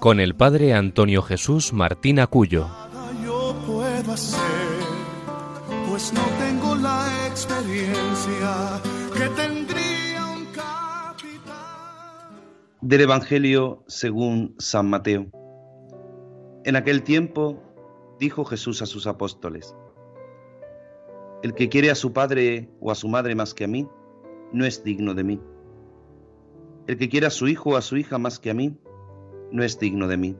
con el padre Antonio Jesús Martín Acuyo. Yo puedo hacer, pues no tengo la experiencia que tendría un capitán. Del Evangelio según San Mateo. En aquel tiempo dijo Jesús a sus apóstoles, El que quiere a su padre o a su madre más que a mí, no es digno de mí. El que quiere a su hijo o a su hija más que a mí, no es digno de mí.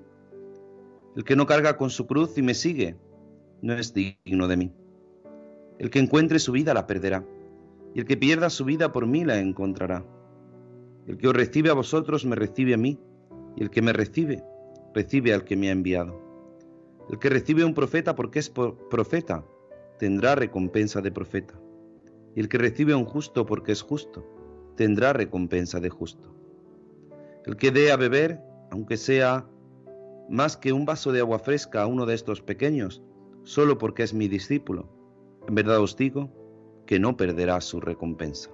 El que no carga con su cruz y me sigue, no es digno de mí. El que encuentre su vida la perderá, y el que pierda su vida por mí la encontrará. El que os recibe a vosotros me recibe a mí, y el que me recibe, recibe al que me ha enviado. El que recibe a un profeta porque es profeta, tendrá recompensa de profeta. Y el que recibe a un justo porque es justo, tendrá recompensa de justo. El que dé a beber, aunque sea más que un vaso de agua fresca a uno de estos pequeños, solo porque es mi discípulo, en verdad os digo que no perderá su recompensa.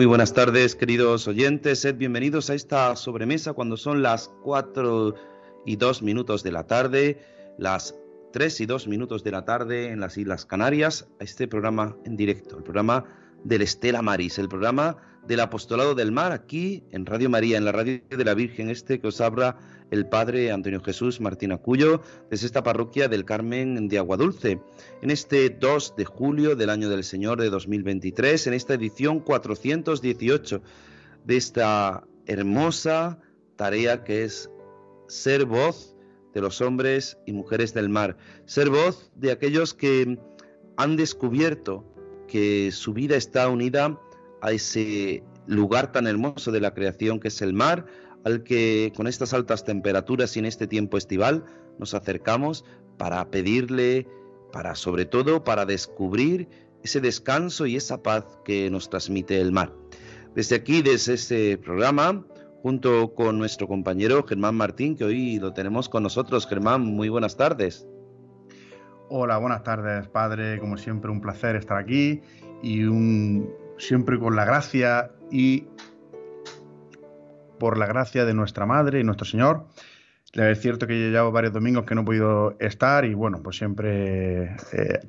Muy buenas tardes, queridos oyentes. Sed bienvenidos a esta sobremesa cuando son las 4 y 2 minutos de la tarde, las 3 y 2 minutos de la tarde en las Islas Canarias, a este programa en directo, el programa del Estela Maris, el programa del Apostolado del Mar, aquí en Radio María, en la Radio de la Virgen, este que os habla el Padre Antonio Jesús Martín Acuyo, desde esta parroquia del Carmen de Aguadulce, en este 2 de julio del año del Señor de 2023, en esta edición 418 de esta hermosa tarea que es ser voz de los hombres y mujeres del mar, ser voz de aquellos que han descubierto que su vida está unida a ese lugar tan hermoso de la creación que es el mar, al que con estas altas temperaturas y en este tiempo estival nos acercamos para pedirle, para sobre todo para descubrir ese descanso y esa paz que nos transmite el mar. Desde aquí, desde este programa, junto con nuestro compañero Germán Martín, que hoy lo tenemos con nosotros. Germán, muy buenas tardes. Hola, buenas tardes, padre. Como siempre, un placer estar aquí y un, siempre con la gracia y por la gracia de nuestra Madre y nuestro Señor. Es cierto que ya llevo varios domingos que no he podido estar y bueno, pues siempre eh,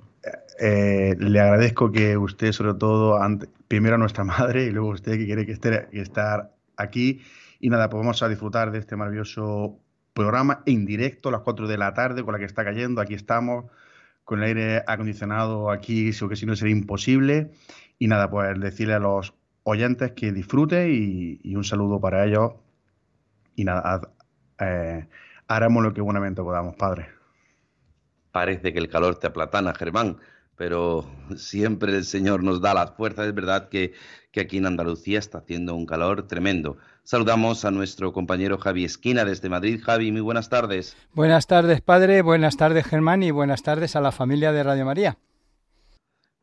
eh, le agradezco que usted, sobre todo, primero a nuestra Madre y luego usted que quiere que esté que estar aquí. Y nada, pues vamos a disfrutar de este maravilloso programa en directo a las 4 de la tarde con la que está cayendo. Aquí estamos con el aire acondicionado aquí, que si no sería imposible. Y nada, pues decirle a los oyentes que disfruten y, un saludo para ellos. Y nada, eh, haremos lo que buenamente podamos, Padre. Parece que el calor te aplatana, Germán, pero siempre el Señor nos da las fuerzas. Es verdad que, que aquí en Andalucía está haciendo un calor tremendo. Saludamos a nuestro compañero Javi Esquina desde Madrid. Javi, muy buenas tardes. Buenas tardes, padre. Buenas tardes, Germán. Y buenas tardes a la familia de Radio María.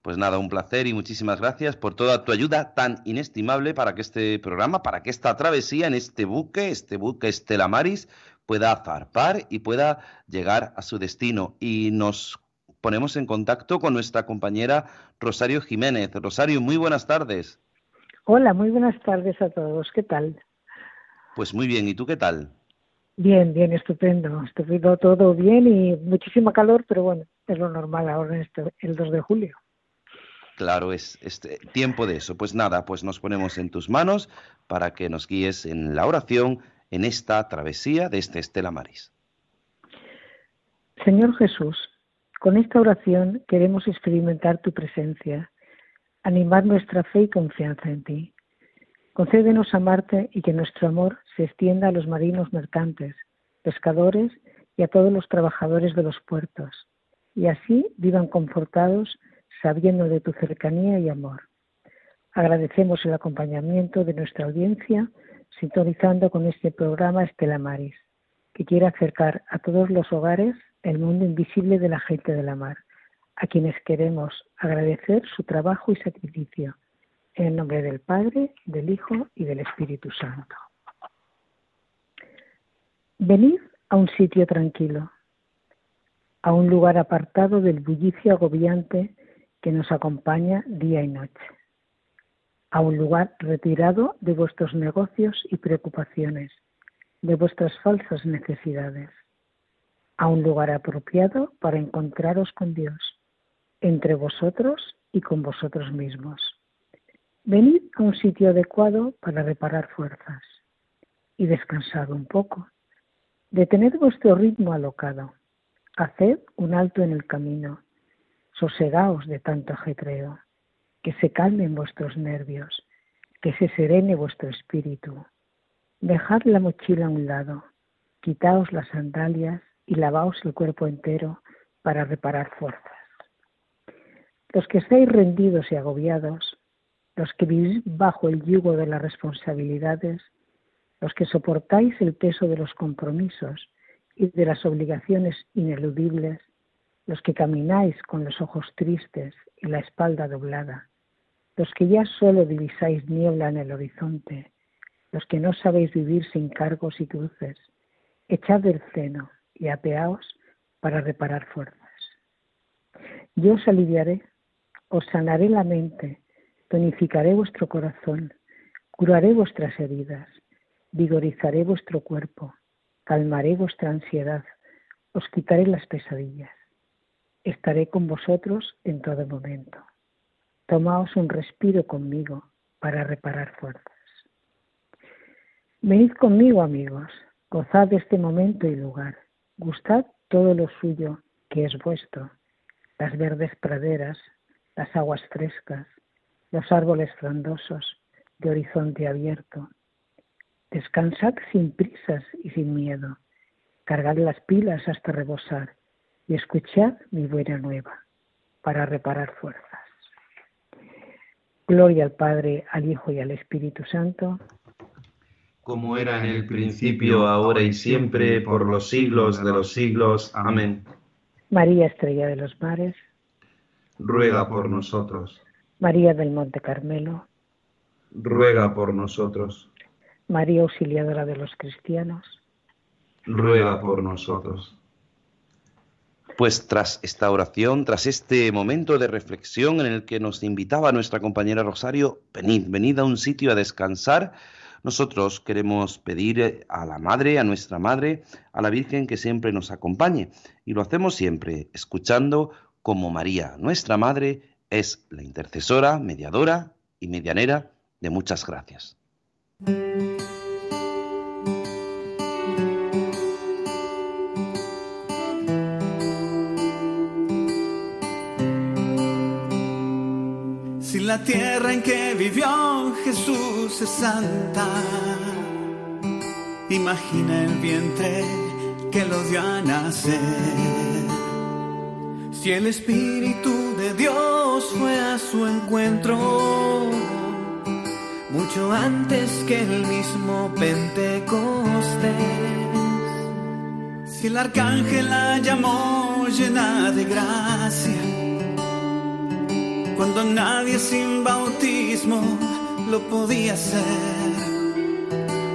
Pues nada, un placer y muchísimas gracias por toda tu ayuda tan inestimable para que este programa, para que esta travesía en este buque, este buque Estela Maris, pueda zarpar y pueda llegar a su destino. Y nos ponemos en contacto con nuestra compañera Rosario Jiménez. Rosario, muy buenas tardes. Hola, muy buenas tardes a todos. ¿Qué tal? Pues muy bien, ¿y tú qué tal? Bien, bien, estupendo. Estupendo todo bien y muchísima calor, pero bueno, es lo normal ahora en este, el 2 de julio. Claro, es este tiempo de eso. Pues nada, pues nos ponemos en tus manos para que nos guíes en la oración en esta travesía de este Estela Maris. Señor Jesús, con esta oración queremos experimentar tu presencia, animar nuestra fe y confianza en ti. Concédenos amarte y que nuestro amor se extienda a los marinos mercantes, pescadores y a todos los trabajadores de los puertos, y así vivan confortados sabiendo de tu cercanía y amor. Agradecemos el acompañamiento de nuestra audiencia sintonizando con este programa Estela Maris, que quiere acercar a todos los hogares el mundo invisible de la gente de la mar, a quienes queremos agradecer su trabajo y sacrificio. En el nombre del Padre, del Hijo y del Espíritu Santo. Venid a un sitio tranquilo, a un lugar apartado del bullicio agobiante que nos acompaña día y noche, a un lugar retirado de vuestros negocios y preocupaciones, de vuestras falsas necesidades, a un lugar apropiado para encontraros con Dios, entre vosotros y con vosotros mismos. Venid a un sitio adecuado para reparar fuerzas y descansad un poco. Detened vuestro ritmo alocado. Haced un alto en el camino Sosegaos de tanto ajetreo, que se calmen vuestros nervios, que se serene vuestro espíritu. Dejad la mochila a un lado, quitaos las sandalias y lavaos el cuerpo entero para reparar fuerzas. Los que estáis rendidos y agobiados, los que vivís bajo el yugo de las responsabilidades, los que soportáis el peso de los compromisos y de las obligaciones ineludibles, los que camináis con los ojos tristes y la espalda doblada, los que ya solo divisáis niebla en el horizonte, los que no sabéis vivir sin cargos y cruces, echad el freno y apeaos para reparar fuerzas. Yo os aliviaré, os sanaré la mente, tonificaré vuestro corazón, curaré vuestras heridas, vigorizaré vuestro cuerpo, calmaré vuestra ansiedad, os quitaré las pesadillas estaré con vosotros en todo momento. Tomaos un respiro conmigo para reparar fuerzas. Venid conmigo, amigos, gozad este momento y lugar, gustad todo lo suyo que es vuestro, las verdes praderas, las aguas frescas, los árboles frondosos de horizonte abierto. Descansad sin prisas y sin miedo, cargad las pilas hasta rebosar y escuchad mi buena nueva para reparar fuerzas. Gloria al Padre, al Hijo y al Espíritu Santo. Como era en el principio, ahora y siempre, por los siglos de los siglos. Amén. María Estrella de los Mares. Ruega por nosotros. María del Monte Carmelo. Ruega por nosotros. María Auxiliadora de los Cristianos. Ruega por nosotros. Pues tras esta oración, tras este momento de reflexión en el que nos invitaba nuestra compañera Rosario, venid, venid a un sitio a descansar, nosotros queremos pedir a la Madre, a nuestra Madre, a la Virgen que siempre nos acompañe. Y lo hacemos siempre escuchando como María, nuestra Madre, es la intercesora, mediadora y medianera de muchas gracias. La tierra en que vivió Jesús es santa. Imagina el vientre que lo dio a nacer. Si el Espíritu de Dios fue a su encuentro, mucho antes que el mismo Pentecostés. Si el arcángel la llamó llena de gracia cuando nadie sin bautismo lo podía hacer.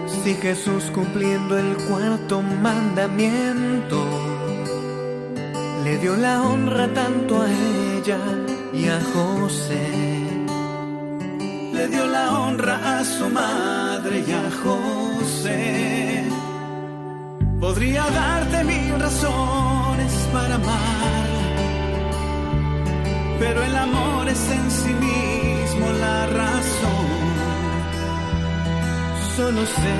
Si Jesús cumpliendo el cuarto mandamiento le dio la honra tanto a ella y a José. Le dio la honra a su madre y a José. Podría darte mil razones para amar pero el amor es en sí mismo la razón. Solo sé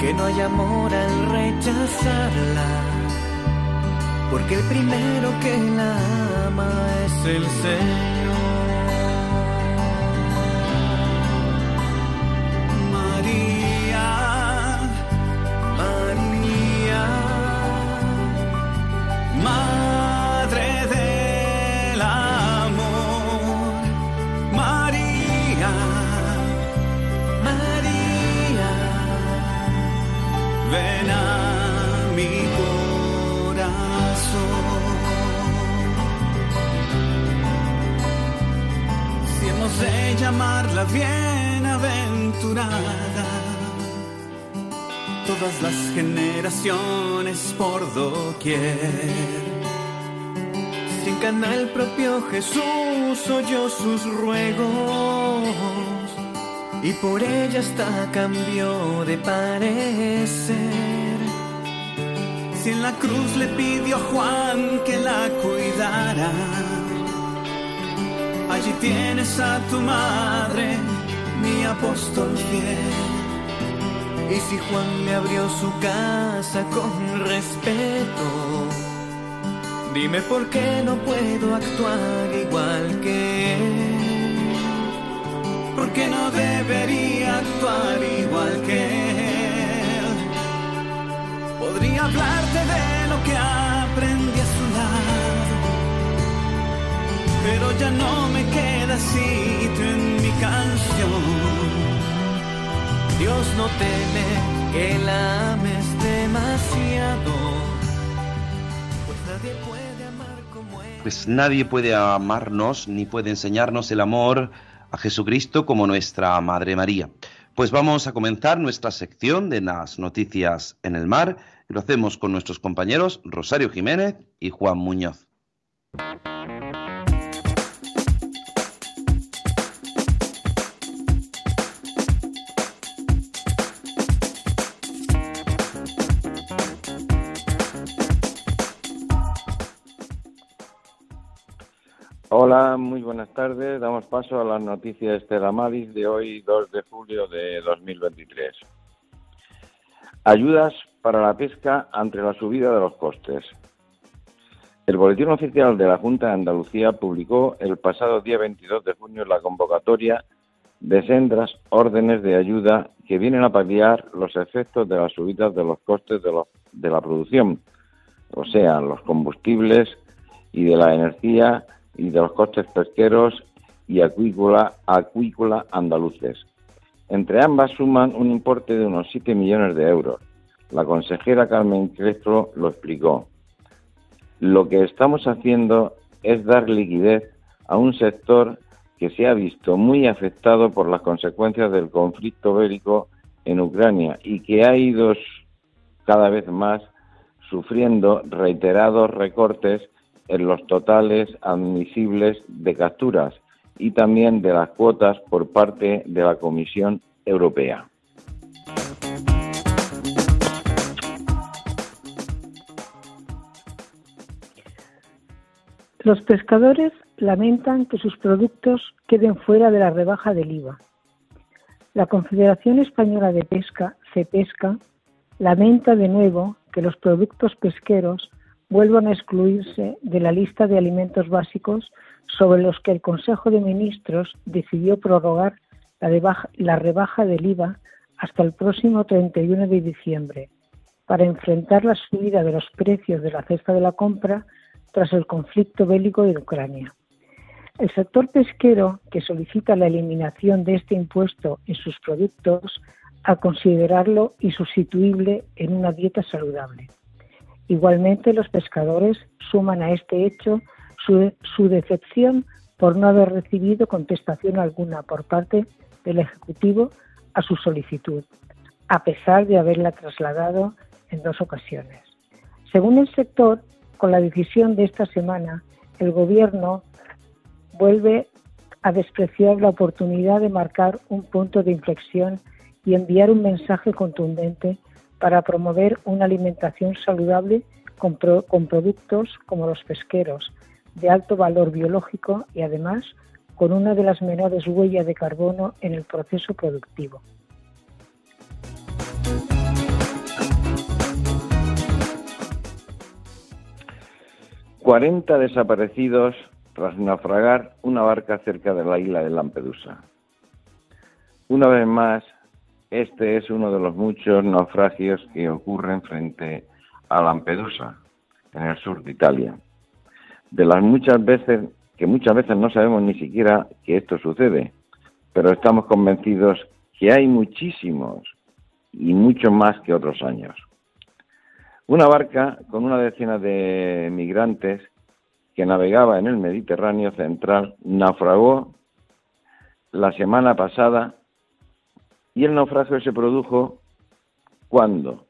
que no hay amor al rechazarla, porque el primero que la ama es el Señor. Llamarla bienaventurada, todas las generaciones por doquier. Si encarna el propio Jesús oyó sus ruegos y por ella hasta cambió de parecer. Si en la cruz le pidió a Juan que la cuidara, allí tienes a tu madre, mi apóstol fiel. Y si Juan le abrió su casa con respeto, dime por qué no puedo actuar igual que él. ¿Por qué no debería actuar igual que él? Podría hablarte de lo que aprendí pero ya no me queda sitio en mi canción. Dios no teme que la ames demasiado, pues nadie puede amar como él. Pues nadie puede amarnos ni puede enseñarnos el amor a Jesucristo como nuestra Madre María. Pues vamos a comenzar nuestra sección de las noticias en el mar y lo hacemos con nuestros compañeros Rosario Jiménez y Juan Muñoz. Hola, muy buenas tardes. Damos paso a las noticias Estela Maris de hoy, 2 de julio de 2023. Ayudas para la pesca ante la subida de los costes. El Boletín Oficial de la Junta de Andalucía publicó el pasado día 22 de junio la convocatoria de sendas órdenes de ayuda que vienen a paliar los efectos de las subidas de los costes de, los- de la producción, o sea, los combustibles y de la energía y de los costes pesqueros y acuícola, acuícola andaluces. Entre ambas suman un importe de unos 7 millones de euros. La consejera Carmen Crespo lo explicó. Lo que estamos haciendo es dar liquidez a un sector que se ha visto muy afectado por las consecuencias del conflicto bélico en Ucrania y que ha ido cada vez más sufriendo reiterados recortes en los totales admisibles de capturas y también de las cuotas por parte de la Comisión Europea. Los pescadores lamentan que sus productos queden fuera de la rebaja del IVA. La Confederación Española de Pesca, CEPESCA, lamenta de nuevo que los productos pesqueros vuelvan a excluirse de la lista de alimentos básicos sobre los que el Consejo de Ministros decidió prorrogar la, rebaja, del IVA hasta el próximo 31 de diciembre para enfrentar la subida de los precios de la cesta de la compra tras el conflicto bélico de Ucrania. El sector pesquero, que solicita la eliminación de este impuesto en sus productos, a considerarlo insustituible en una dieta saludable. Igualmente, los pescadores suman a este hecho su, decepción por no haber recibido contestación alguna por parte del Ejecutivo a su solicitud, a pesar de haberla trasladado en dos ocasiones. Según el sector, con la decisión de esta semana, el Gobierno vuelve a despreciar la oportunidad de marcar un punto de inflexión y enviar un mensaje contundente para promover una alimentación saludable con, pro, con, productos como los pesqueros, de alto valor biológico y además con una de las menores huellas de carbono en el proceso productivo. 40 desaparecidos tras naufragar una barca cerca de la isla de Lampedusa. Una vez más, este es uno de los muchos naufragios que ocurren frente a Lampedusa, en el sur de Italia. De las muchas veces que muchas veces no sabemos ni siquiera que esto sucede, pero estamos convencidos que hay muchísimos y mucho más que otros años. Una barca con una decena de migrantes que navegaba en el Mediterráneo central naufragó la semana pasada y el naufragio se produjo cuando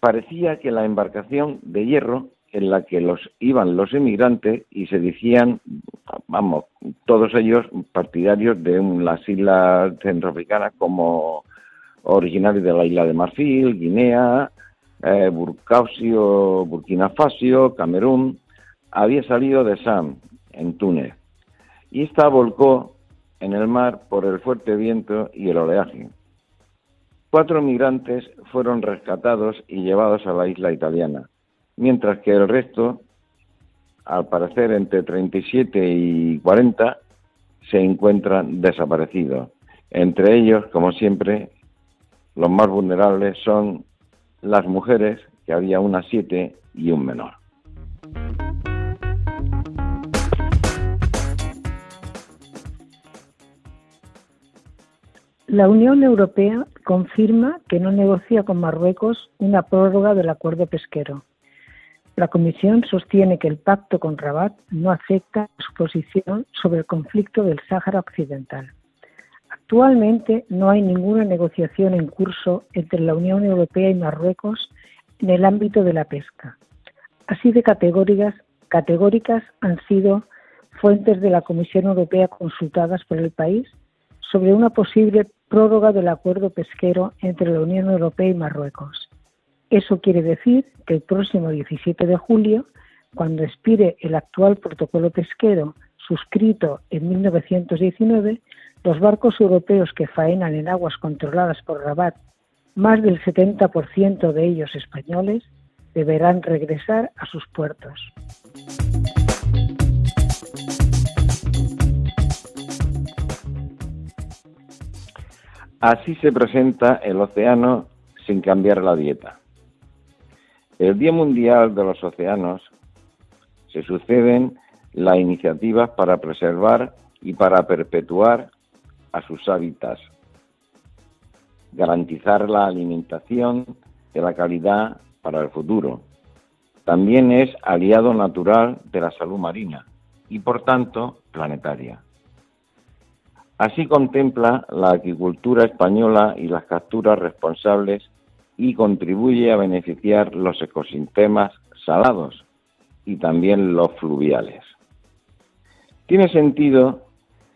parecía que la embarcación de hierro en la que los iban los emigrantes y se decían, vamos, todos ellos partidarios de las islas centroafricanas como originarios de la isla de Marfil, Guinea, eh, Burkina Faso, Camerún, había salido de Sam, en Túnez, y esta volcó en el mar por el fuerte viento y el oleaje. Cuatro migrantes fueron rescatados y llevados a la isla italiana, mientras que el resto, al parecer entre 37 y 40, se encuentran desaparecidos. Entre ellos, como siempre, los más vulnerables son las mujeres, que había unas siete y un menor. La Unión Europea confirma que no negocia con Marruecos una prórroga del acuerdo pesquero. La Comisión sostiene que el pacto con Rabat no afecta su posición sobre el conflicto del Sáhara Occidental. Actualmente no hay ninguna negociación en curso entre la Unión Europea y Marruecos en el ámbito de la pesca. Así de categóricas, categóricas han sido fuentes de la Comisión Europea consultadas por el país sobre una posible prórroga del acuerdo pesquero entre la Unión Europea y Marruecos. Eso quiere decir que el próximo 17 de julio, cuando expire el actual protocolo pesquero suscrito en 1919, los barcos europeos que faenan en aguas controladas por Rabat, más del 70% de ellos españoles, deberán regresar a sus puertos. Así se presenta el océano sin cambiar la dieta. El Día Mundial de los Océanos se suceden las iniciativas para preservar y para perpetuar a sus hábitats, garantizar la alimentación de la calidad para el futuro. También es aliado natural de la salud marina y, por tanto, planetaria. Así contempla la agricultura española y las capturas responsables y contribuye a beneficiar los ecosistemas salados y también los fluviales. Tiene sentido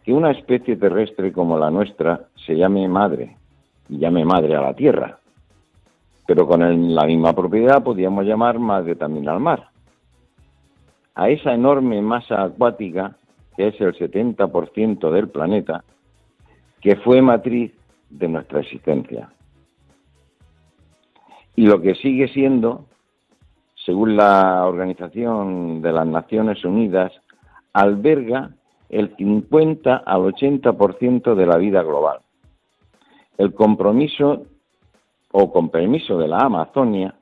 que una especie terrestre como la nuestra se llame madre y llame madre a la tierra, pero con la misma propiedad podríamos llamar madre también al mar. A esa enorme masa acuática, que es el 70% del planeta, que fue matriz de nuestra existencia. Y lo que sigue siendo, según la Organización de las Naciones Unidas, alberga el 50 al 80% de la vida global. El compromiso o compromiso de la Amazonia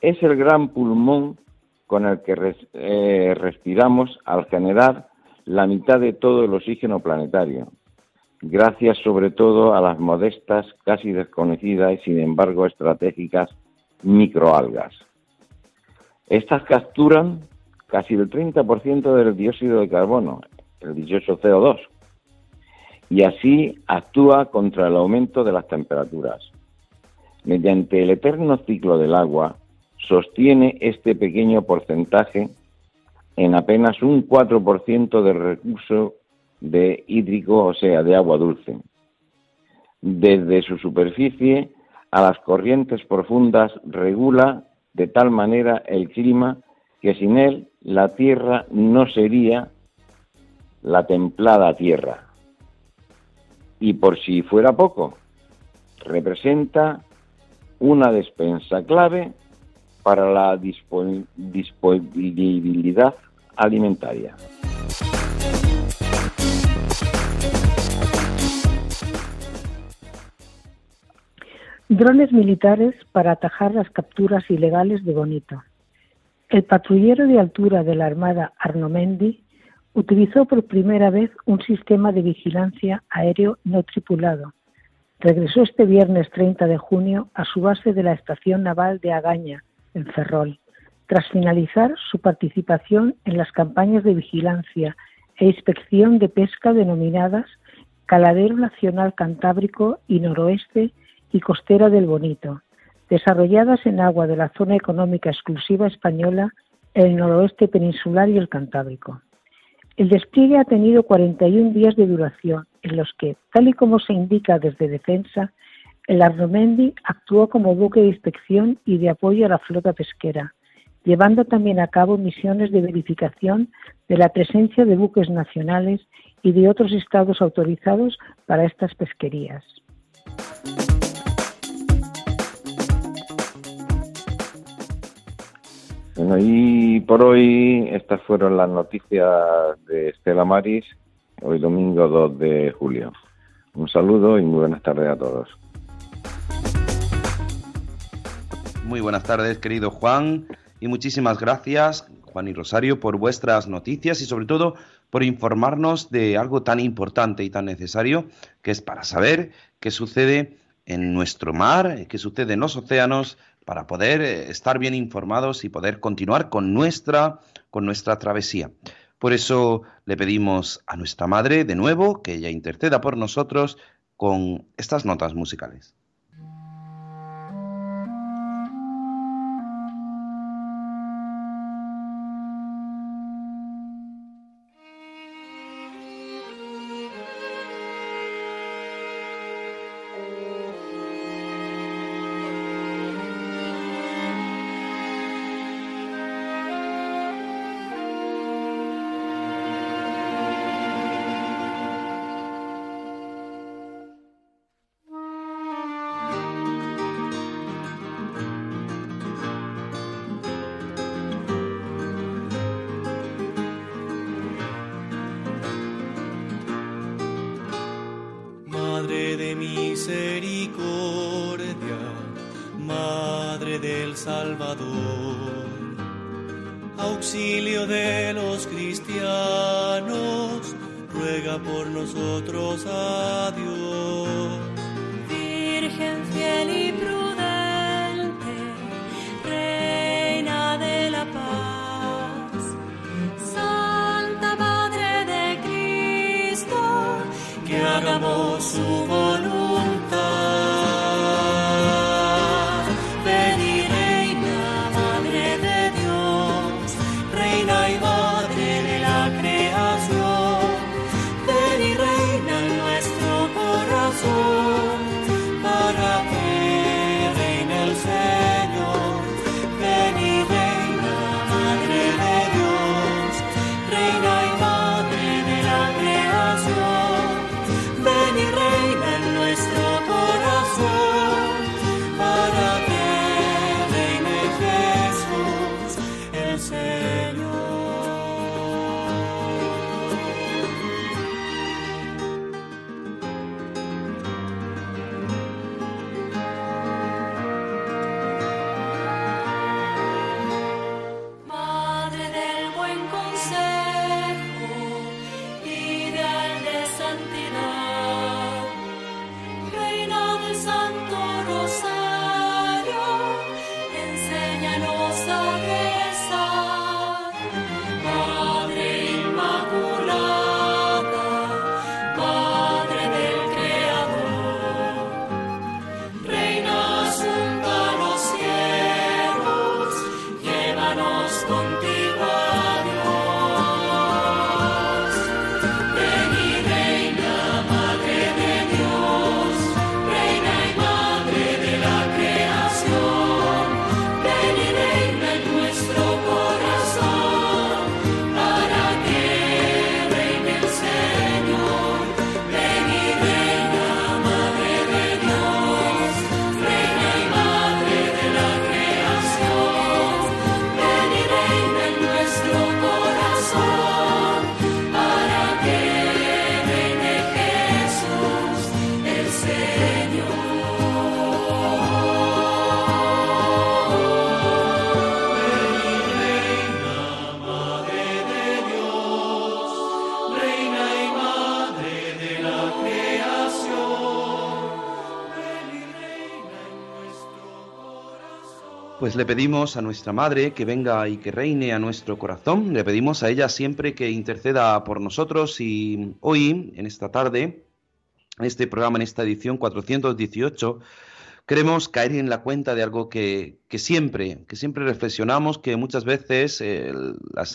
es el gran pulmón con el que eh, respiramos al generar la mitad de todo el oxígeno planetario, gracias sobre todo a las modestas, casi desconocidas y sin embargo estratégicas microalgas. Estas capturan casi el 30% del dióxido de carbono, el dichoso CO2, y así actúa contra el aumento de las temperaturas. Mediante el eterno ciclo del agua, sostiene este pequeño porcentaje en apenas un 4% del recurso de hídrico, o sea, de agua dulce. Desde su superficie a las corrientes profundas regula de tal manera el clima que sin él la tierra no sería la templada tierra. Y por si fuera poco, representa una despensa clave para la disponibilidad alimentaria. Drones militares para atajar las capturas ilegales de Bonito. El patrullero de altura de la Armada Arnomendi utilizó por primera vez un sistema de vigilancia aéreo no tripulado, regresó este viernes 30 de junio a su base de la Estación Naval de Agaña, en Ferrol, tras finalizar su participación en las campañas de vigilancia e inspección de pesca denominadas Caladero Nacional Cantábrico y Noroeste y Costera del Bonito, desarrolladas en agua de la zona económica exclusiva española, el noroeste peninsular y el Cantábrico. El despliegue ha tenido 41 días de duración, en los que, tal y como se indica desde Defensa, el Arnomendi actuó como buque de inspección y de apoyo a la flota pesquera, llevando también a cabo misiones de verificación de la presencia de buques nacionales y de otros estados autorizados para estas pesquerías. Bueno, y por hoy estas fueron las noticias de Estela Maris, hoy domingo 2 de julio. Un saludo y muy buenas tardes a todos. Muy buenas tardes, querido Juan, y muchísimas gracias, Juan y Rosario, por vuestras noticias y sobre todo por informarnos de algo tan importante y tan necesario que es para saber qué sucede en nuestro mar, qué sucede en los océanos, para poder eh, estar bien informados y poder continuar con nuestra, con nuestra travesía. Por eso le pedimos a nuestra Madre de nuevo que ella interceda por nosotros con estas notas musicales. Pues le pedimos a nuestra Madre que venga y que reine a nuestro corazón, le pedimos a ella siempre que interceda por nosotros y hoy, en esta tarde, en este programa, en esta edición 418, queremos caer en la cuenta de algo que, siempre, que siempre reflexionamos, que muchas veces,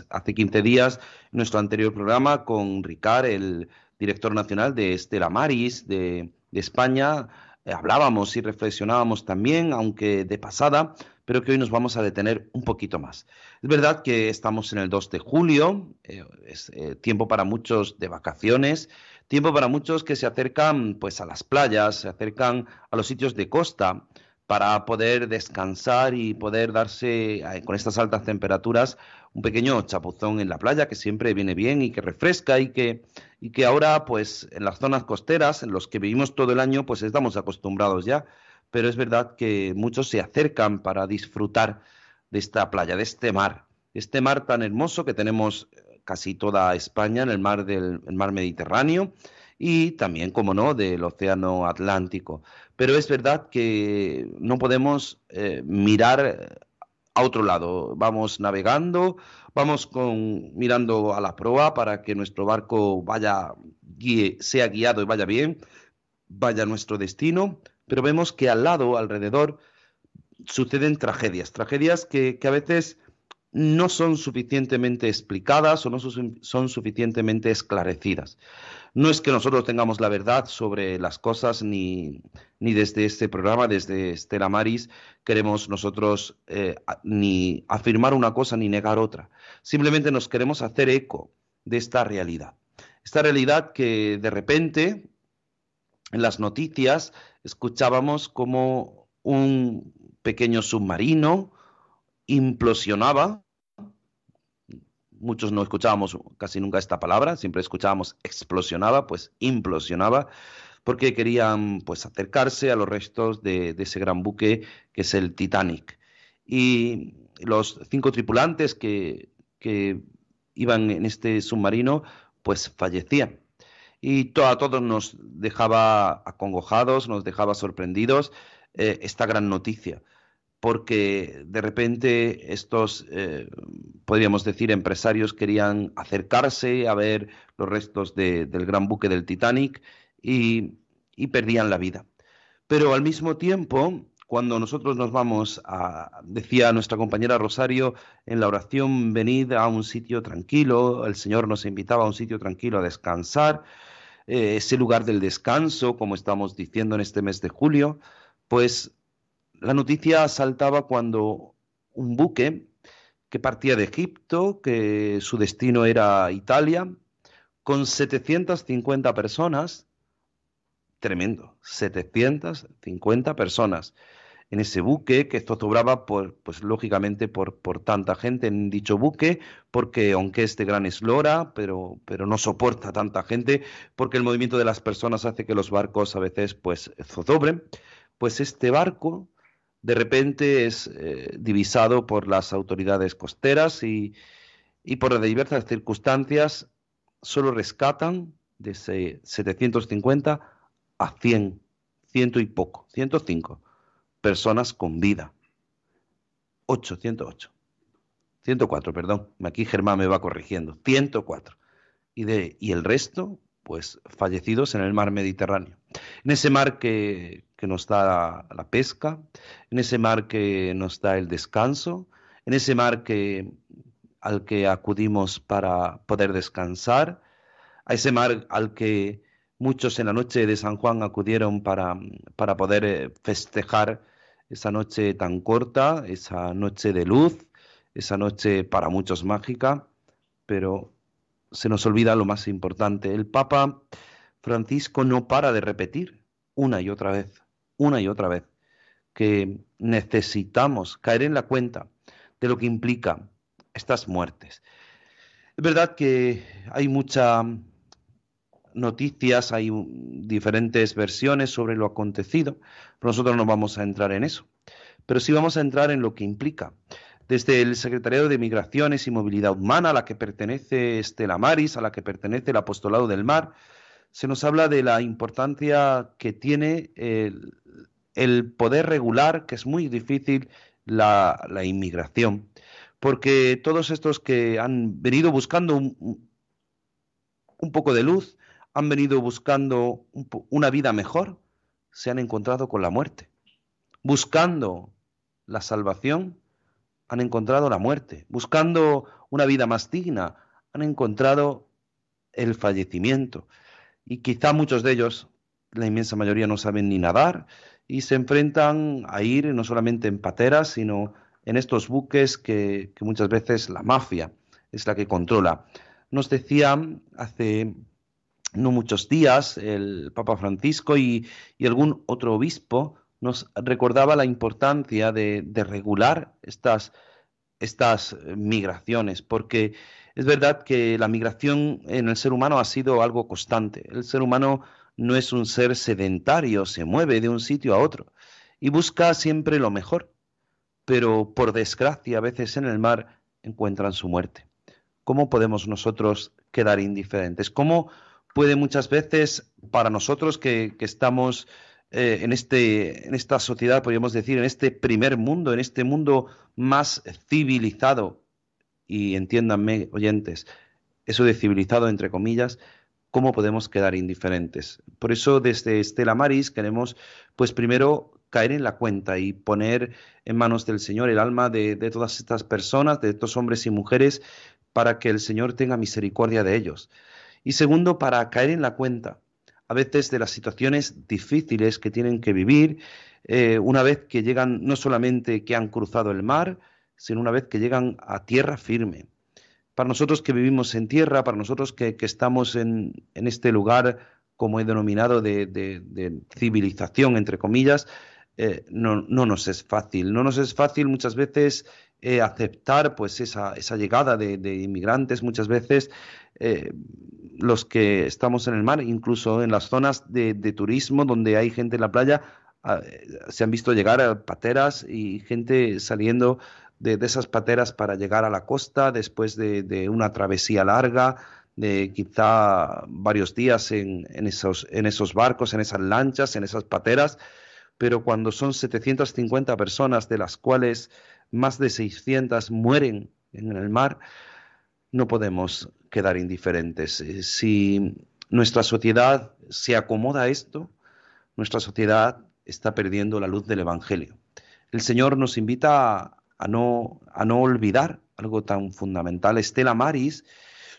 hace 15 días, en nuestro anterior programa con Ricard, el director nacional de Estela Maris, de, de España, eh, hablábamos y reflexionábamos también, aunque de pasada, pero que hoy nos vamos a detener un poquito más. Es verdad que estamos en el 2 de julio, eh, es eh, tiempo para muchos de vacaciones, tiempo para muchos que se acercan pues a las playas, se acercan a los sitios de costa para poder descansar y poder darse con estas altas temperaturas un pequeño chapuzón en la playa que siempre viene bien y que refresca y que y que ahora pues en las zonas costeras en los que vivimos todo el año pues estamos acostumbrados ya pero es verdad que muchos se acercan para disfrutar de esta playa, de este mar, este mar tan hermoso que tenemos eh, casi toda España en el mar del mar Mediterráneo y también, como no, del Océano Atlántico. Pero es verdad que no podemos eh, mirar a otro lado. Vamos navegando, vamos con, mirando a la proa para que nuestro barco vaya, sea guiado y vaya bien, vaya a nuestro destino, pero vemos que al lado, alrededor, suceden tragedias, tragedias que, a veces no son suficientemente explicadas o no son suficientemente esclarecidas. No es que nosotros tengamos la verdad sobre las cosas, ni, ni desde este programa, desde Estela Maris, queremos nosotros eh, ni afirmar una cosa ni negar otra. Simplemente nos queremos hacer eco de esta realidad. Esta realidad que de repente en las noticias escuchábamos como un pequeño submarino implosionaba. Muchos no escuchábamos casi nunca esta palabra, siempre escuchábamos explosionaba, pues implosionaba, porque querían pues acercarse a los restos de, ese gran buque que es el Titanic. Y los cinco tripulantes que, que iban en este submarino pues fallecían y a todos nos dejaba acongojados, nos dejaba sorprendidos eh, esta gran noticia, porque de repente estos, eh, podríamos decir, empresarios querían acercarse a ver los restos del gran buque del Titanic y, y perdían la vida. Pero al mismo tiempo, cuando nosotros nos vamos a, decía nuestra compañera Rosario en la oración, venid a un sitio tranquilo, el Señor nos invitaba a un sitio tranquilo a descansar, eh, ese lugar del descanso, como estamos diciendo en este mes de julio, pues la noticia saltaba cuando un buque que partía de Egipto, que su destino era Italia, con 750 personas, tremendo, 750 personas, en ese buque que zozobraba, por, pues lógicamente por, por tanta gente en dicho buque, porque aunque este gran eslora, pero, pero no soporta tanta gente, porque el movimiento de las personas hace que los barcos a veces pues zozobren, pues este barco de repente es eh, divisado por las autoridades costeras y, y por diversas circunstancias solo rescatan de 750 a 100, ciento y poco, 105 personas con vida. 8, 108. 104, perdón. Aquí Germán me va corrigiendo. 104. Y, de, y el resto, pues fallecidos en el mar Mediterráneo. En ese mar que, que nos da la pesca, en ese mar que nos da el descanso, en ese mar que, al que acudimos para poder descansar, a ese mar al que muchos en la noche de San Juan acudieron para, para poder eh, festejar esa noche tan corta, esa noche de luz, esa noche para muchos mágica, pero se nos olvida lo más importante. El Papa Francisco no para de repetir una y otra vez, una y otra vez, que necesitamos caer en la cuenta de lo que implica estas muertes. Es verdad que hay mucha noticias, hay diferentes versiones sobre lo acontecido, nosotros no vamos a entrar en eso. Pero sí vamos a entrar en lo que implica. Desde el Secretariado de Migraciones y Movilidad Humana, a la que pertenece Estela Maris, a la que pertenece el Apostolado del Mar, se nos habla de la importancia que tiene el poder regular, que es muy difícil, la, inmigración, porque todos estos que han venido buscando un, poco de luz, han venido buscando una vida mejor, se han encontrado con la muerte. Buscando la salvación, han encontrado la muerte. Buscando una vida más digna, han encontrado el fallecimiento. Y quizá muchos de ellos, la inmensa mayoría, no saben ni nadar y se enfrentan a ir no solamente en pateras, sino en estos buques que, muchas veces la mafia es la que controla. Nos decía hace no muchos días el Papa Francisco y, algún otro obispo nos recordaba la importancia de, de regular estas, estas migraciones, porque es verdad que la migración en el ser humano ha sido algo constante. El ser humano no es un ser sedentario, se mueve de un sitio a otro y busca siempre lo mejor, pero por desgracia a veces en el mar encuentran su muerte. ¿Cómo podemos nosotros quedar indiferentes? ¿Cómo puede muchas veces para nosotros que, estamos eh, en, este, en esta sociedad, podríamos decir, en este primer mundo, en este mundo más civilizado, y entiéndanme, oyentes, eso de civilizado, entre comillas, ¿cómo podemos quedar indiferentes? Por eso, desde Estela Maris queremos, pues primero, caer en la cuenta y poner en manos del Señor el alma de, de todas estas personas, de estos hombres y mujeres, para que el Señor tenga misericordia de ellos. Y segundo, para caer en la cuenta a veces de las situaciones difíciles que tienen que vivir eh, una vez que llegan, no solamente que han cruzado el mar, sino una vez que llegan a tierra firme. Para nosotros que vivimos en tierra, para nosotros que, estamos en, este lugar, como he denominado, de, civilización, entre comillas, eh, no, nos es fácil. No nos es fácil muchas veces eh, aceptar pues esa, llegada de, inmigrantes, muchas veces eh, los que estamos en el mar, incluso en las zonas de, turismo donde hay gente en la playa, ah, se han visto llegar pateras y gente saliendo de, esas pateras para llegar a la costa después de, una travesía larga, de quizá varios días en, esos, en esos barcos, en esas lanchas, en esas pateras, pero cuando son 750 personas, de las cuales más de 600 mueren en el mar, no podemos quedar indiferentes. Eh, si nuestra sociedad se acomoda a esto, nuestra sociedad está perdiendo la luz del Evangelio. El Señor nos invita a, no olvidar algo tan fundamental. Estela Maris,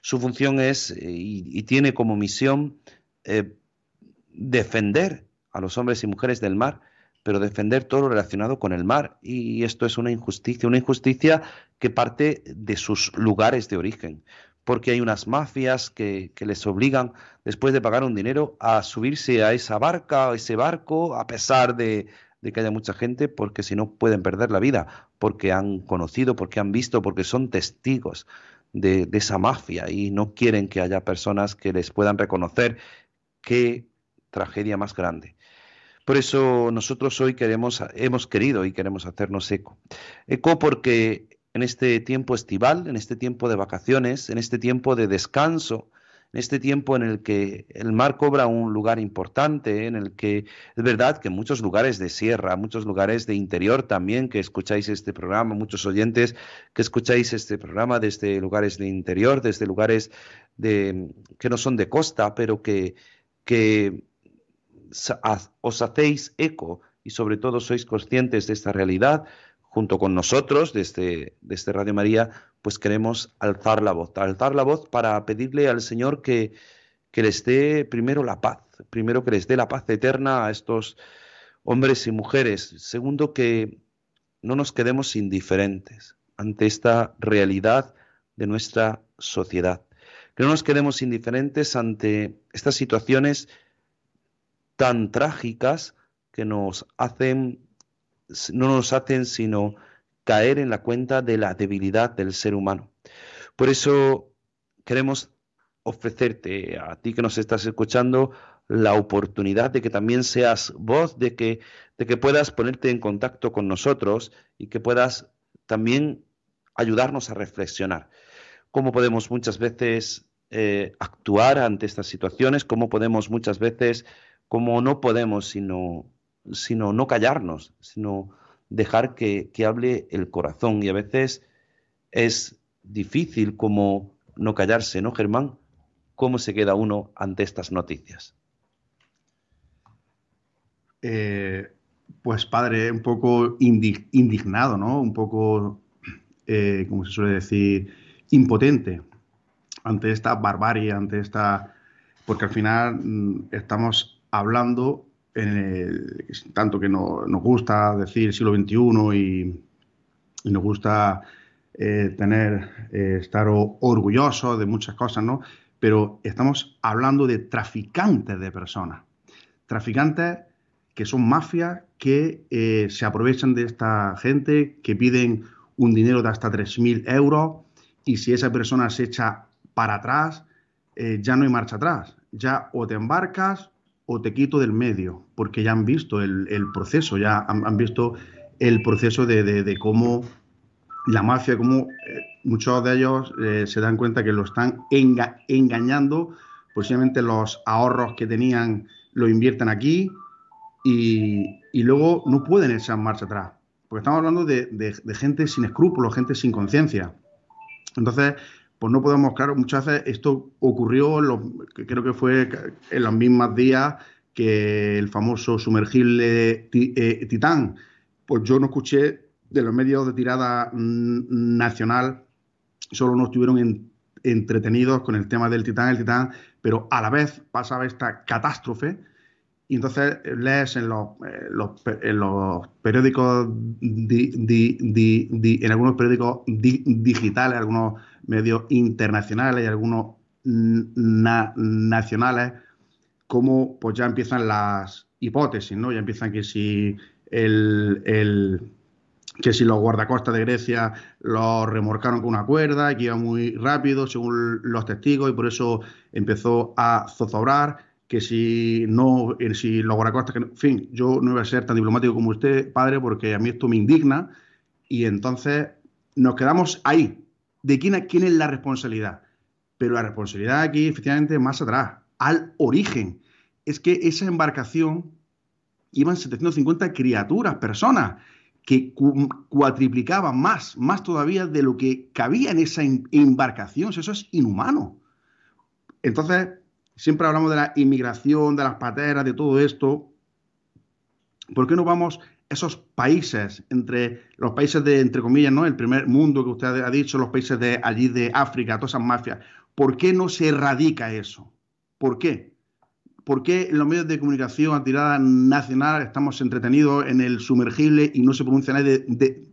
su función es eh, y, tiene como misión eh, defender a los hombres y mujeres del mar, pero defender todo lo relacionado con el mar. Y esto es una injusticia, una injusticia que parte de sus lugares de origen, porque hay unas mafias que, que les obligan, después de pagar un dinero, a subirse a esa barca, a ese barco, a pesar de, de que haya mucha gente, porque si no pueden perder la vida, porque han conocido, porque han visto, porque son testigos de, esa mafia y no quieren que haya personas que les puedan reconocer qué tragedia más grande. Por eso nosotros hoy queremos, hemos querido y queremos hacernos eco. Eco porque en este tiempo estival, en este tiempo de vacaciones, en este tiempo de descanso, en este tiempo en el que el mar cobra un lugar importante, en el que es verdad que muchos lugares de sierra, muchos lugares de interior también que escucháis este programa, muchos oyentes que escucháis este programa desde lugares de interior, desde lugares de, que no son de costa, pero que, que os hacéis eco y sobre todo sois conscientes de esta realidad, junto con nosotros desde, desde Radio María, pues queremos alzar la voz, alzar la voz para pedirle al Señor que, que les dé primero la paz, primero que les dé la paz eterna a estos hombres y mujeres, segundo que no nos quedemos indiferentes ante esta realidad de nuestra sociedad, que no nos quedemos indiferentes ante estas situaciones tan trágicas que nos hacen no nos hacen sino caer en la cuenta de la debilidad del ser humano. Por eso queremos ofrecerte a ti que nos estás escuchando la oportunidad de que también seas voz, de que, de que puedas ponerte en contacto con nosotros y que puedas también ayudarnos a reflexionar. Cómo podemos muchas veces eh, actuar ante estas situaciones, cómo podemos muchas veces, cómo no podemos sino sino no callarnos, sino dejar que, que hable el corazón y a veces es difícil como no callarse, ¿no, Germán? ¿Cómo se queda uno ante estas noticias? Eh, pues padre, un poco indignado, ¿no? Un poco, eh, como se suele decir, impotente ante esta barbarie, ante esta... Porque al final mm, estamos hablando, en el, tanto que no, nos gusta decir siglo XXI y, nos gusta eh, tener, eh, estar orgullosos de muchas cosas, ¿no? Pero estamos hablando de traficantes de personas. Traficantes que son mafias que eh, se aprovechan de esta gente, que piden un dinero de hasta 3.000 euros y si esa persona se echa para atrás, eh, ya no hay marcha atrás. Ya o te embarcas o te quito del medio, porque ya han visto el, proceso, ya han, visto el proceso de, cómo la mafia, cómo eh, muchos de ellos se dan cuenta que lo están engañando, posiblemente los ahorros que tenían lo invierten aquí, y, luego no pueden echar marcha atrás, porque estamos hablando de, gente sin escrúpulos, gente sin conciencia. Entonces, pues no podemos, claro, muchas veces esto ocurrió, creo que fue en los mismos días que el famoso sumergible eh, Titán. Pues yo no escuché de los medios de tirada nacional, solo no estuvieron entretenidos con el tema del Titán, el Titán, pero a la vez pasaba esta catástrofe y entonces lees en los, eh, en los periódicos, en algunos periódicos digitales, algunos medios internacionales y algunos nacionales, cómo pues ya empiezan las hipótesis, ¿no? Ya empiezan que si el, que si los guardacostas de Grecia los remorcaron con una cuerda, que iba muy rápido según los testigos y por eso empezó a zozobrar que si no, eh, si los guardacostas, que, en fin, yo no iba a ser tan diplomático como usted, padre, porque a mí esto me indigna y entonces nos quedamos ahí. ¿De quién, quién es la responsabilidad? Pero la responsabilidad aquí, efectivamente, más atrás, al origen. Es que esa embarcación iban 750 criaturas, personas, que cuatriplicaban más, más todavía de lo que cabía en esa embarcación. Eso es inhumano. Entonces, siempre hablamos de la inmigración, de las pateras, de todo esto. ¿Por qué no vamos esos países, entre los países de, entre comillas, ¿no? El primer mundo que usted ha dicho, los países de allí de África, todas esas mafias. ¿Por qué no se erradica eso? ¿Por qué? ¿Por qué en los medios de comunicación a tirada nacional estamos entretenidos en el sumergible y no se pronuncia nada,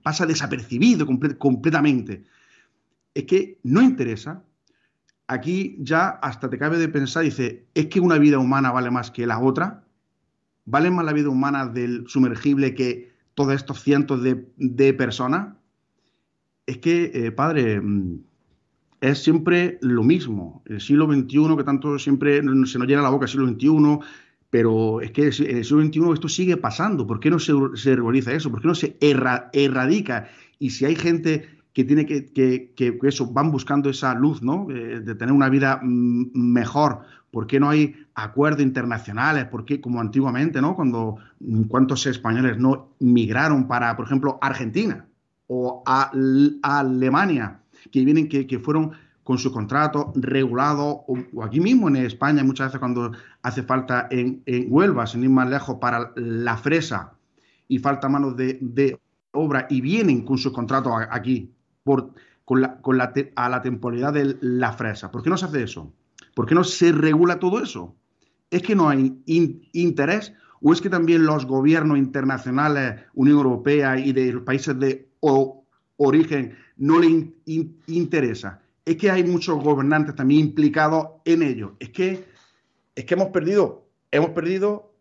pasa desapercibido completamente? Es que no interesa, aquí ya hasta te cabe de pensar, dice, ¿es que una vida humana vale más que la otra? ¿Vale más la vida humana del sumergible que todos estos cientos de, personas? Es que, eh, padre, mm, es siempre lo mismo. El siglo XXI, que tanto siempre se nos llena la boca el siglo XXI, pero es que en el siglo XXI esto sigue pasando. ¿Por qué no se, se regulariza eso? ¿Por qué no se erradica? Y si hay gente que tiene que, que, eso, van buscando esa luz, ¿no? Eh, de tener una vida mm, mejor. ¿Por qué no hay acuerdos internacionales? ¿Por qué, como antiguamente, ¿no? Cuando mm, cuántos españoles no migraron para, por ejemplo, Argentina o a, Alemania, que vienen, que, fueron con su contrato regulado, o, aquí mismo en España, muchas veces cuando hace falta en, Huelva, sin ir más lejos, para la fresa y falta manos de, de obra y vienen con sus contratos aquí con, la, a la temporalidad de la fresa. ¿Por qué no se hace eso? ¿Por qué no se regula todo eso? ¿Es que no hay interés o es que también los gobiernos internacionales, Unión Europea y de los países de origen no le interesa? Es que hay muchos gobernantes también implicados en ello. Es que, es que hemos perdido, hemos perdido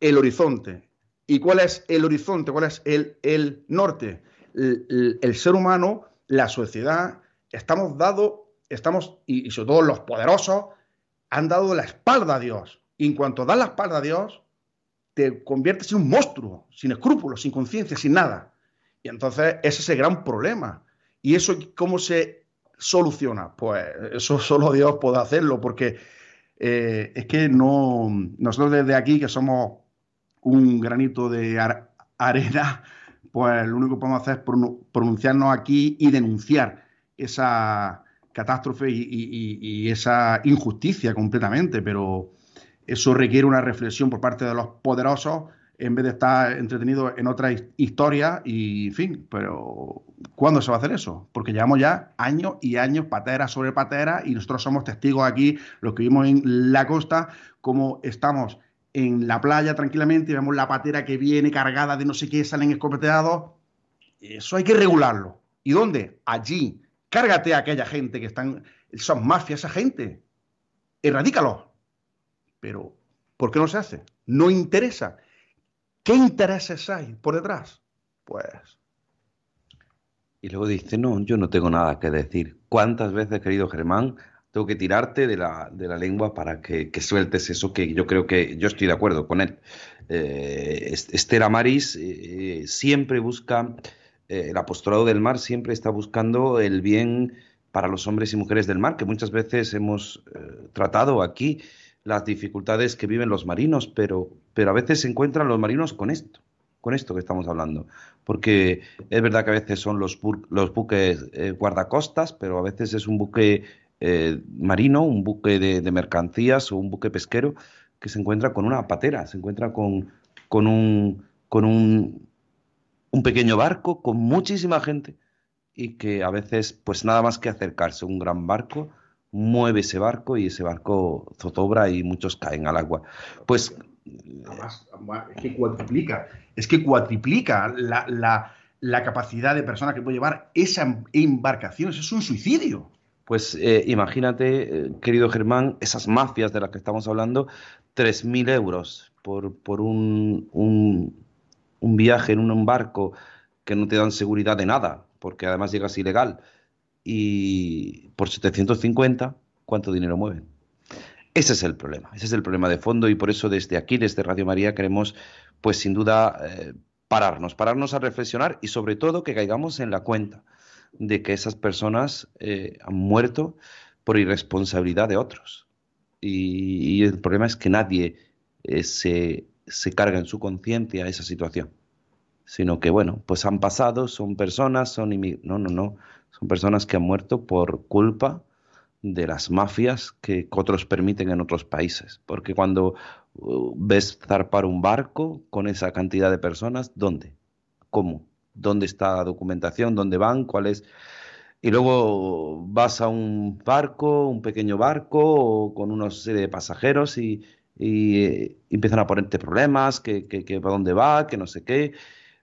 el horizonte. ¿Y cuál es el horizonte? ¿Cuál es el, el norte? El, ser humano, la sociedad, estamos dado, estamos, y, sobre todo los poderosos, han dado la espalda a Dios. Y en cuanto das la espalda a Dios, te conviertes en un monstruo, sin escrúpulos, sin conciencia, sin nada. Y entonces ese es el gran problema. ¿Y eso cómo se soluciona? Pues eso solo Dios puede hacerlo, porque eh, es que no, nosotros desde aquí, que somos un granito de arena, pues lo único que podemos hacer es pronunciarnos aquí y denunciar esa catástrofe y, esa injusticia completamente, pero eso requiere una reflexión por parte de los poderosos en vez de estar entretenidos en otra historia y, en fin, pero ¿cuándo se va a hacer eso? Porque llevamos ya años y años, patera sobre patera, y nosotros somos testigos aquí, los que vivimos en la costa, como estamos en la playa tranquilamente y vemos la patera que viene cargada de no sé qué, salen escopeteados. Eso hay que regularlo. ¿Y dónde? Allí. Cárgate a aquella gente que están, son mafias, esa gente. Erradícalo. Pero, ¿por qué no se hace? No interesa. ¿Qué intereses hay por detrás? Pues... Y luego dice, no, yo no tengo nada que decir. ¿Cuántas veces, querido Germán, tengo que tirarte de la, de la lengua para que, sueltes eso que yo creo que yo estoy de acuerdo con él. Eh, Esther Amaris eh, siempre busca, eh, el apostolado del mar siempre está buscando el bien para los hombres y mujeres del mar, que muchas veces hemos eh, tratado aquí las dificultades que viven los marinos, pero, pero a veces se encuentran los marinos con esto, con esto que estamos hablando. Porque es verdad que a veces son los, los buques eh, guardacostas, pero a veces es un buque eh, marino, un buque de, mercancías o un buque pesquero que se encuentra con una patera, se encuentra con, con, un, con un, un pequeño barco, con muchísima gente y que a veces pues nada más que acercarse a un gran barco mueve ese barco y ese barco zozobra y muchos caen al agua. Pues. Además, es que cuatriplica, es que cuatriplica la, capacidad de personas que puede llevar esa embarcación. Es un suicidio. Pues eh, imagínate, eh, querido Germán, esas mafias de las que estamos hablando, 3.000 euros por, por un, un, un, viaje en un barco que no te dan seguridad de nada, porque además llegas ilegal y por 750, ¿cuánto dinero mueven? Ese es el problema, ese es el problema de fondo y por eso desde aquí, desde Radio María, queremos, pues sin duda, eh, pararnos, pararnos a reflexionar y sobre todo que caigamos en la cuenta de que esas personas eh, han muerto por irresponsabilidad de otros. Y, el problema es que nadie eh, se, se carga en su conciencia esa situación, sino que, bueno, pues han pasado, son personas, son... No, no, no son personas que han muerto por culpa de las mafias que otros permiten en otros países. Porque cuando uh, ves zarpar un barco con esa cantidad de personas, ¿dónde? ¿Cómo? ¿Dónde está la documentación? ¿Dónde van? ¿Cuál es? Y luego vas a un barco, un pequeño barco, con una serie de pasajeros y, eh, empiezan a ponerte problemas, que, que, que para dónde va, que no sé qué.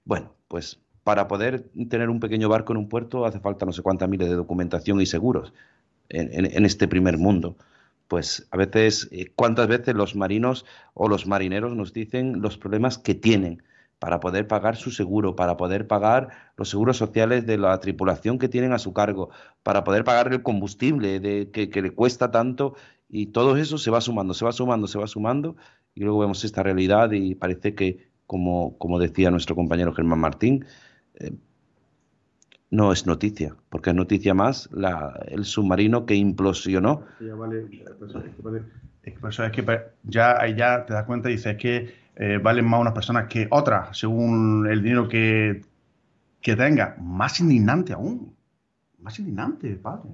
Bueno, pues para poder tener un pequeño barco en un puerto hace falta no sé cuántas miles de documentación y seguros en, este primer mundo. Pues a veces, eh, ¿cuántas veces los marinos o los marineros nos dicen los problemas que tienen para poder pagar su seguro, para poder pagar los seguros sociales de la tripulación que tienen a su cargo, para poder pagar el combustible que, le cuesta tanto y todo eso se va sumando, se va sumando, se va sumando y luego vemos esta realidad y parece que, como, como decía nuestro compañero Germán Martín, eh, no es noticia, porque es noticia más el submarino que implosionó. es que ya, ya te das cuenta y dices que eh, valen más unas personas que otras, según el dinero que, que tenga. Más indignante aún. Más indignante, padre.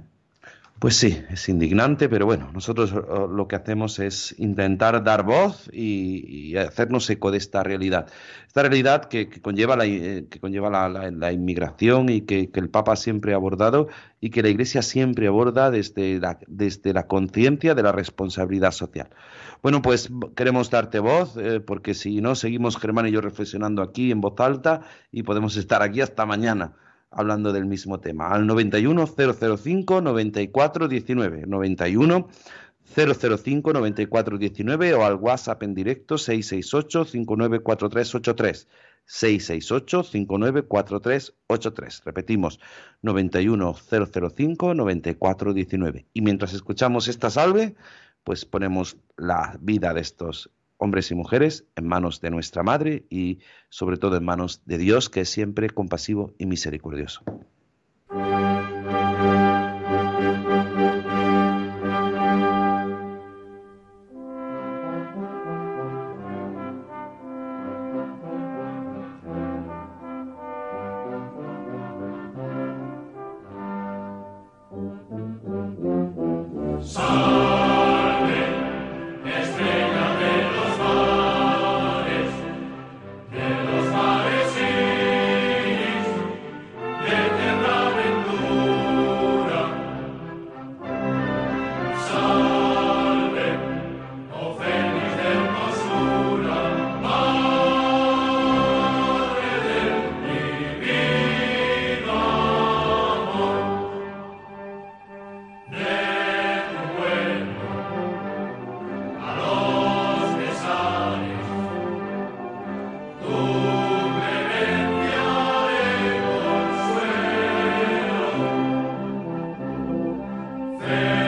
Pues sí, es indignante, pero bueno, nosotros eh, lo que hacemos es intentar dar voz y, hacernos eco de esta realidad. Esta realidad que, conlleva, la, eh, que conlleva la, inmigración y que, el Papa siempre ha abordado y que la Iglesia siempre aborda desde la, desde la conciencia de la responsabilidad social. Bueno, pues queremos darte voz, eh, porque si no, seguimos Germán y yo reflexionando aquí en voz alta y podemos estar aquí hasta mañana hablando del mismo tema. Al 91 005 94 19. 91 005 94 19 o al WhatsApp en directo 668 594383. 668 594383. Repetimos, 91 005 94 19. Y mientras escuchamos esta salve, pues ponemos la vida de estos hombres y mujeres, en manos de nuestra Madre y sobre todo en manos de Dios, que es siempre compasivo y misericordioso. Amen.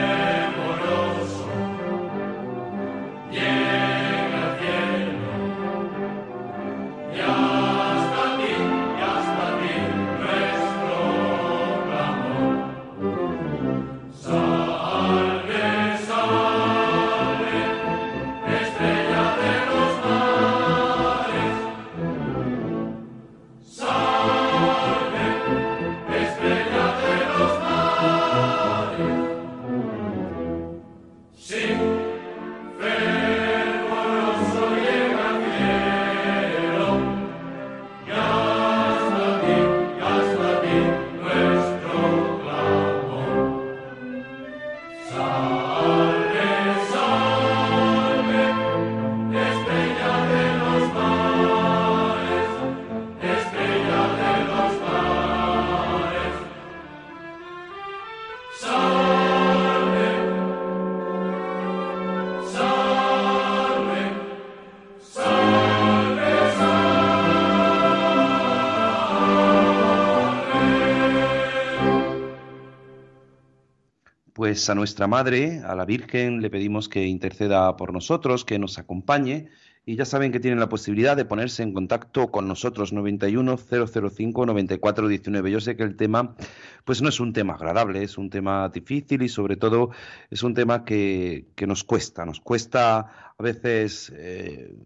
Pues a nuestra Madre, a la Virgen, le pedimos que interceda por nosotros, que nos acompañe y ya saben que tienen la posibilidad de ponerse en contacto con nosotros 91 005 94 19. Yo sé que el tema pues no es un tema agradable, es un tema difícil y sobre todo es un tema que, que nos cuesta, nos cuesta a veces eh,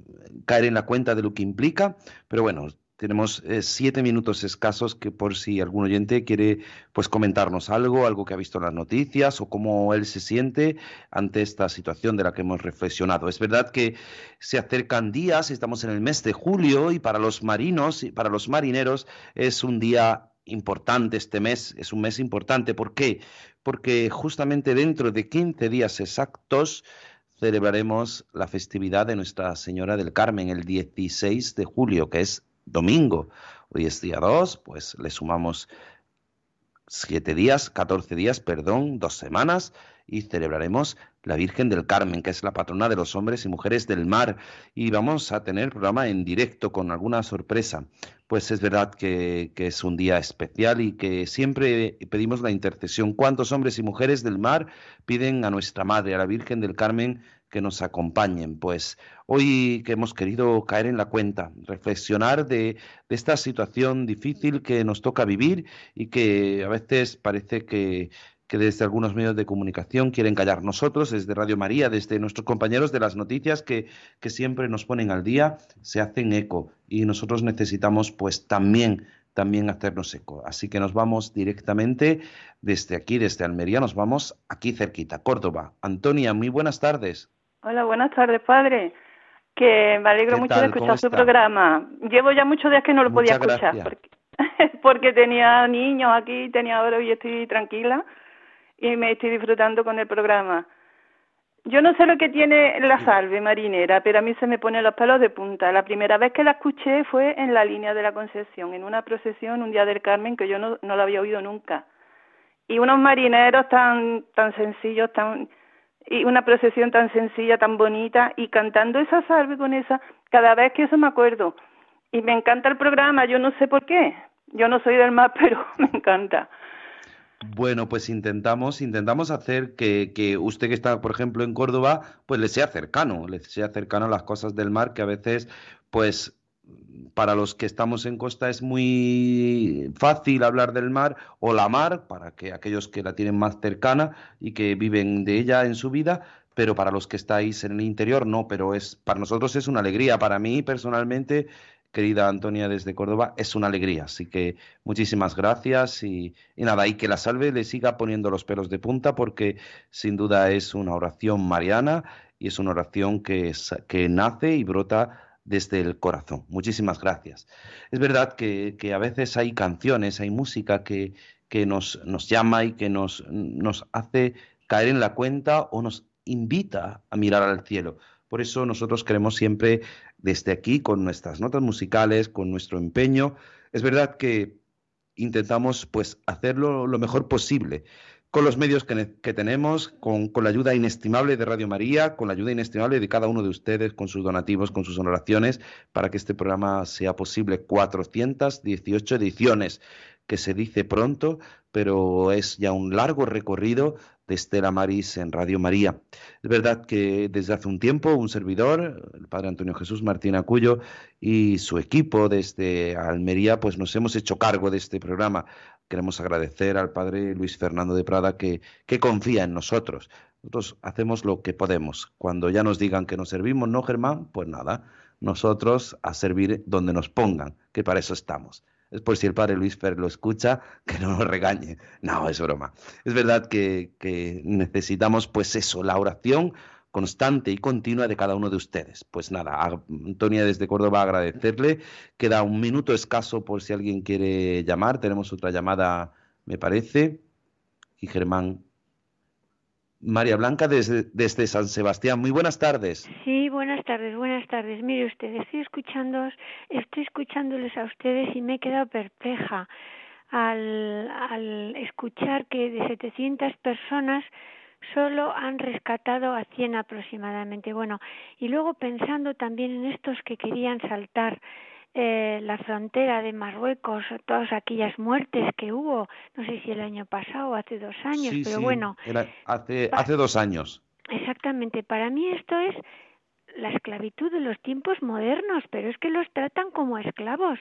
caer en la cuenta de lo que implica, pero bueno, tenemos eh, siete minutos escasos que por si algún oyente quiere pues comentarnos algo, algo que ha visto en las noticias o cómo él se siente ante esta situación de la que hemos reflexionado. Es verdad que se acercan días, estamos en el mes de julio y para los marinos y para los marineros es un día importante este mes, es un mes importante. ¿Por qué? Porque justamente dentro de 15 días exactos celebraremos la festividad de Nuestra Señora del Carmen el 16 de julio, que es domingo. Hoy es día 2, pues le sumamos siete días, 14 días, perdón, dos semanas, y celebraremos la Virgen del Carmen, que es la patrona de los hombres y mujeres del mar. Y vamos a tener programa en directo con alguna sorpresa. Pues es verdad que, que, es un día especial y que siempre pedimos la intercesión. ¿Cuántos hombres y mujeres del mar piden a nuestra Madre, a la Virgen del Carmen, que nos acompañen. Pues hoy que hemos querido caer en la cuenta, reflexionar de, esta situación difícil que nos toca vivir y que a veces parece que, desde algunos medios de comunicación quieren callar. Nosotros, desde Radio María, desde nuestros compañeros de las noticias que, que siempre nos ponen al día, se hacen eco y nosotros necesitamos pues también también hacernos eco. Así que nos vamos directamente desde aquí, desde Almería, nos vamos aquí cerquita, Córdoba. Antonia, muy buenas tardes. Hola, buenas tardes, padre. Que me alegro mucho de escuchar su programa. Llevo ya muchos días que no lo podía escuchar porque, porque, tenía niños aquí, tenía ahora y estoy tranquila y me estoy disfrutando con el programa. Yo no sé lo que tiene la salve marinera, pero a mí se me ponen los pelos de punta. La primera vez que la escuché fue en la línea de la Concepción, en una procesión un día del Carmen que yo no, no la había oído nunca. Y unos marineros tan tan sencillos, tan y una procesión tan sencilla, tan bonita, y cantando esa salve con esa, cada vez que eso me acuerdo. Y me encanta el programa, yo no sé por qué. Yo no soy del mar, pero me encanta. Bueno, pues intentamos, intentamos hacer que, que, usted que está, por ejemplo, en Córdoba, pues le sea cercano, le sea cercano a las cosas del mar que a veces, pues para los que estamos en costa es muy fácil hablar del mar o la mar, para que aquellos que la tienen más cercana y que viven de ella en su vida, pero para los que estáis en el interior no, pero es para nosotros es una alegría, para mí personalmente, querida Antonia desde Córdoba, es una alegría, así que muchísimas gracias y, nada, y que la salve le siga poniendo los pelos de punta porque sin duda es una oración mariana y es una oración que nace y brota desde el corazón. Muchísimas gracias. Es verdad que, a veces hay canciones, hay música que, nos, llama y que nos, nos hace caer en la cuenta o nos invita a mirar al cielo. Por eso nosotros queremos siempre desde aquí, con nuestras notas musicales, con nuestro empeño, es verdad que intentamos pues hacerlo lo mejor posible con los medios que, tenemos, con, la ayuda inestimable de Radio María, con la ayuda inestimable de cada uno de ustedes, con sus donativos, con sus honoraciones, para que este programa sea posible. 418 ediciones, que se dice pronto, pero es ya un largo recorrido de Estela Maris en Radio María. Es verdad que desde hace un tiempo un servidor, el padre Antonio Jesús Martín Acuyo y su equipo desde Almería, pues nos hemos hecho cargo de este programa queremos agradecer al padre Luis Fernando de Prada que, confía en nosotros. Nosotros hacemos lo que podemos. Cuando ya nos digan que nos servimos, ¿no, Germán? Pues nada, nosotros a servir donde nos pongan, que para eso estamos. Es por si el padre Luis Fer lo escucha, que no nos regañe. No, es broma. Es verdad que, que necesitamos, pues eso, la oración constante y continua de cada uno de ustedes. Pues nada, Antonia desde Córdoba agradecerle. Queda un minuto escaso por si alguien quiere llamar. Tenemos otra llamada, me parece. Y Germán. María Blanca desde, San Sebastián. Muy buenas tardes. Sí, buenas tardes, buenas tardes. Mire usted, estoy escuchando, estoy escuchándoles a ustedes y me he quedado perpleja al, al escuchar que de 700 personas solo han rescatado a 100 aproximadamente. Bueno, y luego pensando también en estos que querían saltar eh, la frontera de Marruecos, todas aquellas muertes que hubo, no sé si el año pasado o hace dos años, pero bueno. hace, hace dos años. Exactamente, para mí esto es la esclavitud de los tiempos modernos, pero es que los tratan como esclavos.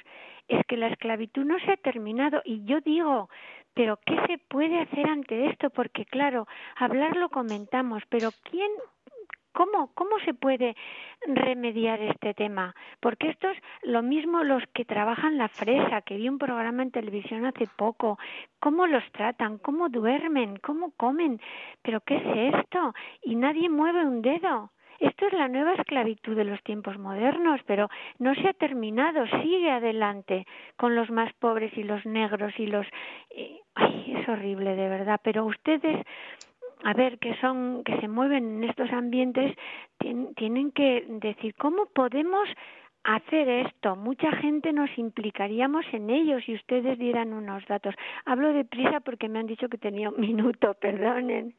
Es que la esclavitud no se ha terminado y yo digo, pero ¿qué se puede hacer ante esto? Porque claro, hablarlo comentamos, pero ¿quién ¿Cómo, ¿Cómo se puede remediar este tema? Porque esto es lo mismo los que trabajan la fresa, que vi un programa en televisión hace poco. ¿Cómo los tratan? ¿Cómo duermen? ¿Cómo comen? ¿Pero qué es esto? Y nadie mueve un dedo. Esto es la nueva esclavitud de los tiempos modernos, pero no se ha terminado, sigue adelante con los más pobres y los negros y los... Ay, es horrible de verdad, pero ustedes a ver, que son, que se mueven en estos ambientes, tienen que decir cómo podemos hacer esto. Mucha gente nos implicaríamos en ellos y ustedes dieran unos datos. Hablo de prisa porque me han dicho que tenía un minuto, perdonen.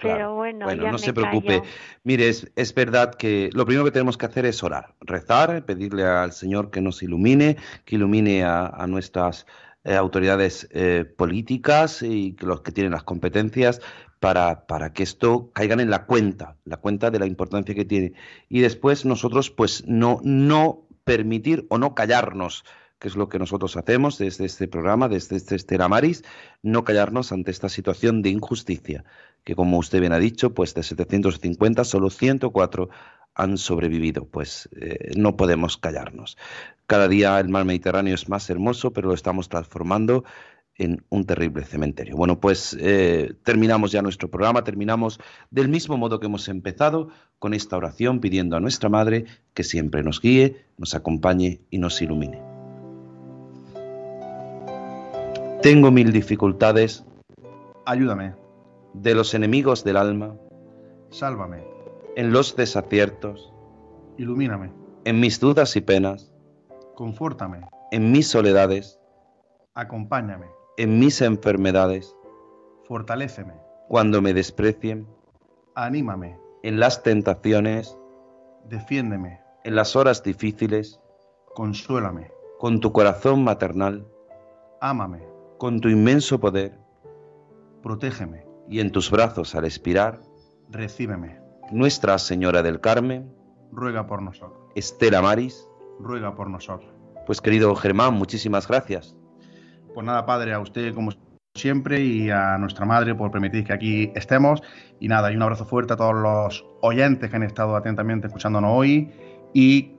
Pero bueno, bueno no se preocupe. Mire, es, es, verdad que lo primero que tenemos que hacer es orar, rezar, pedirle al Señor que nos ilumine, que ilumine a, a nuestras eh, autoridades eh, políticas y los que tienen las competencias para, para, que esto caigan en la cuenta, la cuenta de la importancia que tiene. Y después nosotros, pues, no, no permitir o no callarnos, que es lo que nosotros hacemos desde este programa, desde este Estela Maris, no callarnos ante esta situación de injusticia, que como usted bien ha dicho, pues de 750 solo 104 han sobrevivido. Pues eh, no podemos callarnos. Cada día el mar Mediterráneo es más hermoso, pero lo estamos transformando en un terrible cementerio. Bueno, pues eh, terminamos ya nuestro programa, terminamos del mismo modo que hemos empezado, con esta oración pidiendo a nuestra Madre que siempre nos guíe, nos acompañe y nos ilumine. Tengo mil dificultades. Ayúdame. De los enemigos del alma. Sálvame. En los desaciertos. Ilumíname. En mis dudas y penas. Confórtame. En mis soledades. Acompáñame en mis enfermedades. Fortaléceme. Cuando me desprecien. Anímame. En las tentaciones. Defiéndeme. En las horas difíciles. Consuélame. Con tu corazón maternal. Ámame. Con tu inmenso poder. Protégeme. Y en tus brazos al expirar. Recíbeme. Nuestra Señora del Carmen. Ruega por nosotros. Estela Maris. Ruega por nosotros. Pues querido Germán, muchísimas gracias. Pues nada, padre, a usted como siempre y a nuestra madre por permitir que aquí estemos. Y nada, y un abrazo fuerte a todos los oyentes que han estado atentamente escuchándonos hoy y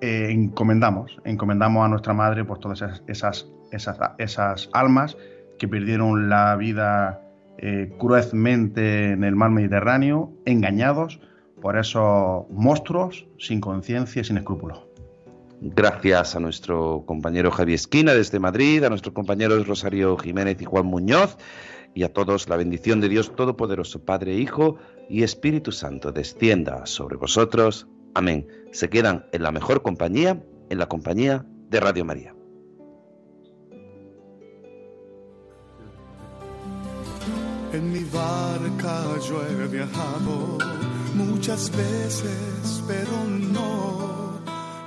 eh, encomendamos, encomendamos a nuestra madre por todas esas, esas, esas, almas que perdieron la vida eh, cruzmente en el mar Mediterráneo, engañados por esos monstruos sin conciencia y sin escrúpulos. Gracias a nuestro compañero Javier Esquina desde Madrid, a nuestros compañeros Rosario Jiménez y Juan Muñoz, y a todos la bendición de Dios Todopoderoso, Padre, Hijo y Espíritu Santo, descienda sobre vosotros. Amén. Se quedan en la mejor compañía, en la compañía de Radio María. En mi barca yo he viajado muchas veces, pero no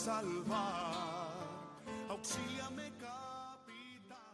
salvar. Auxíliame,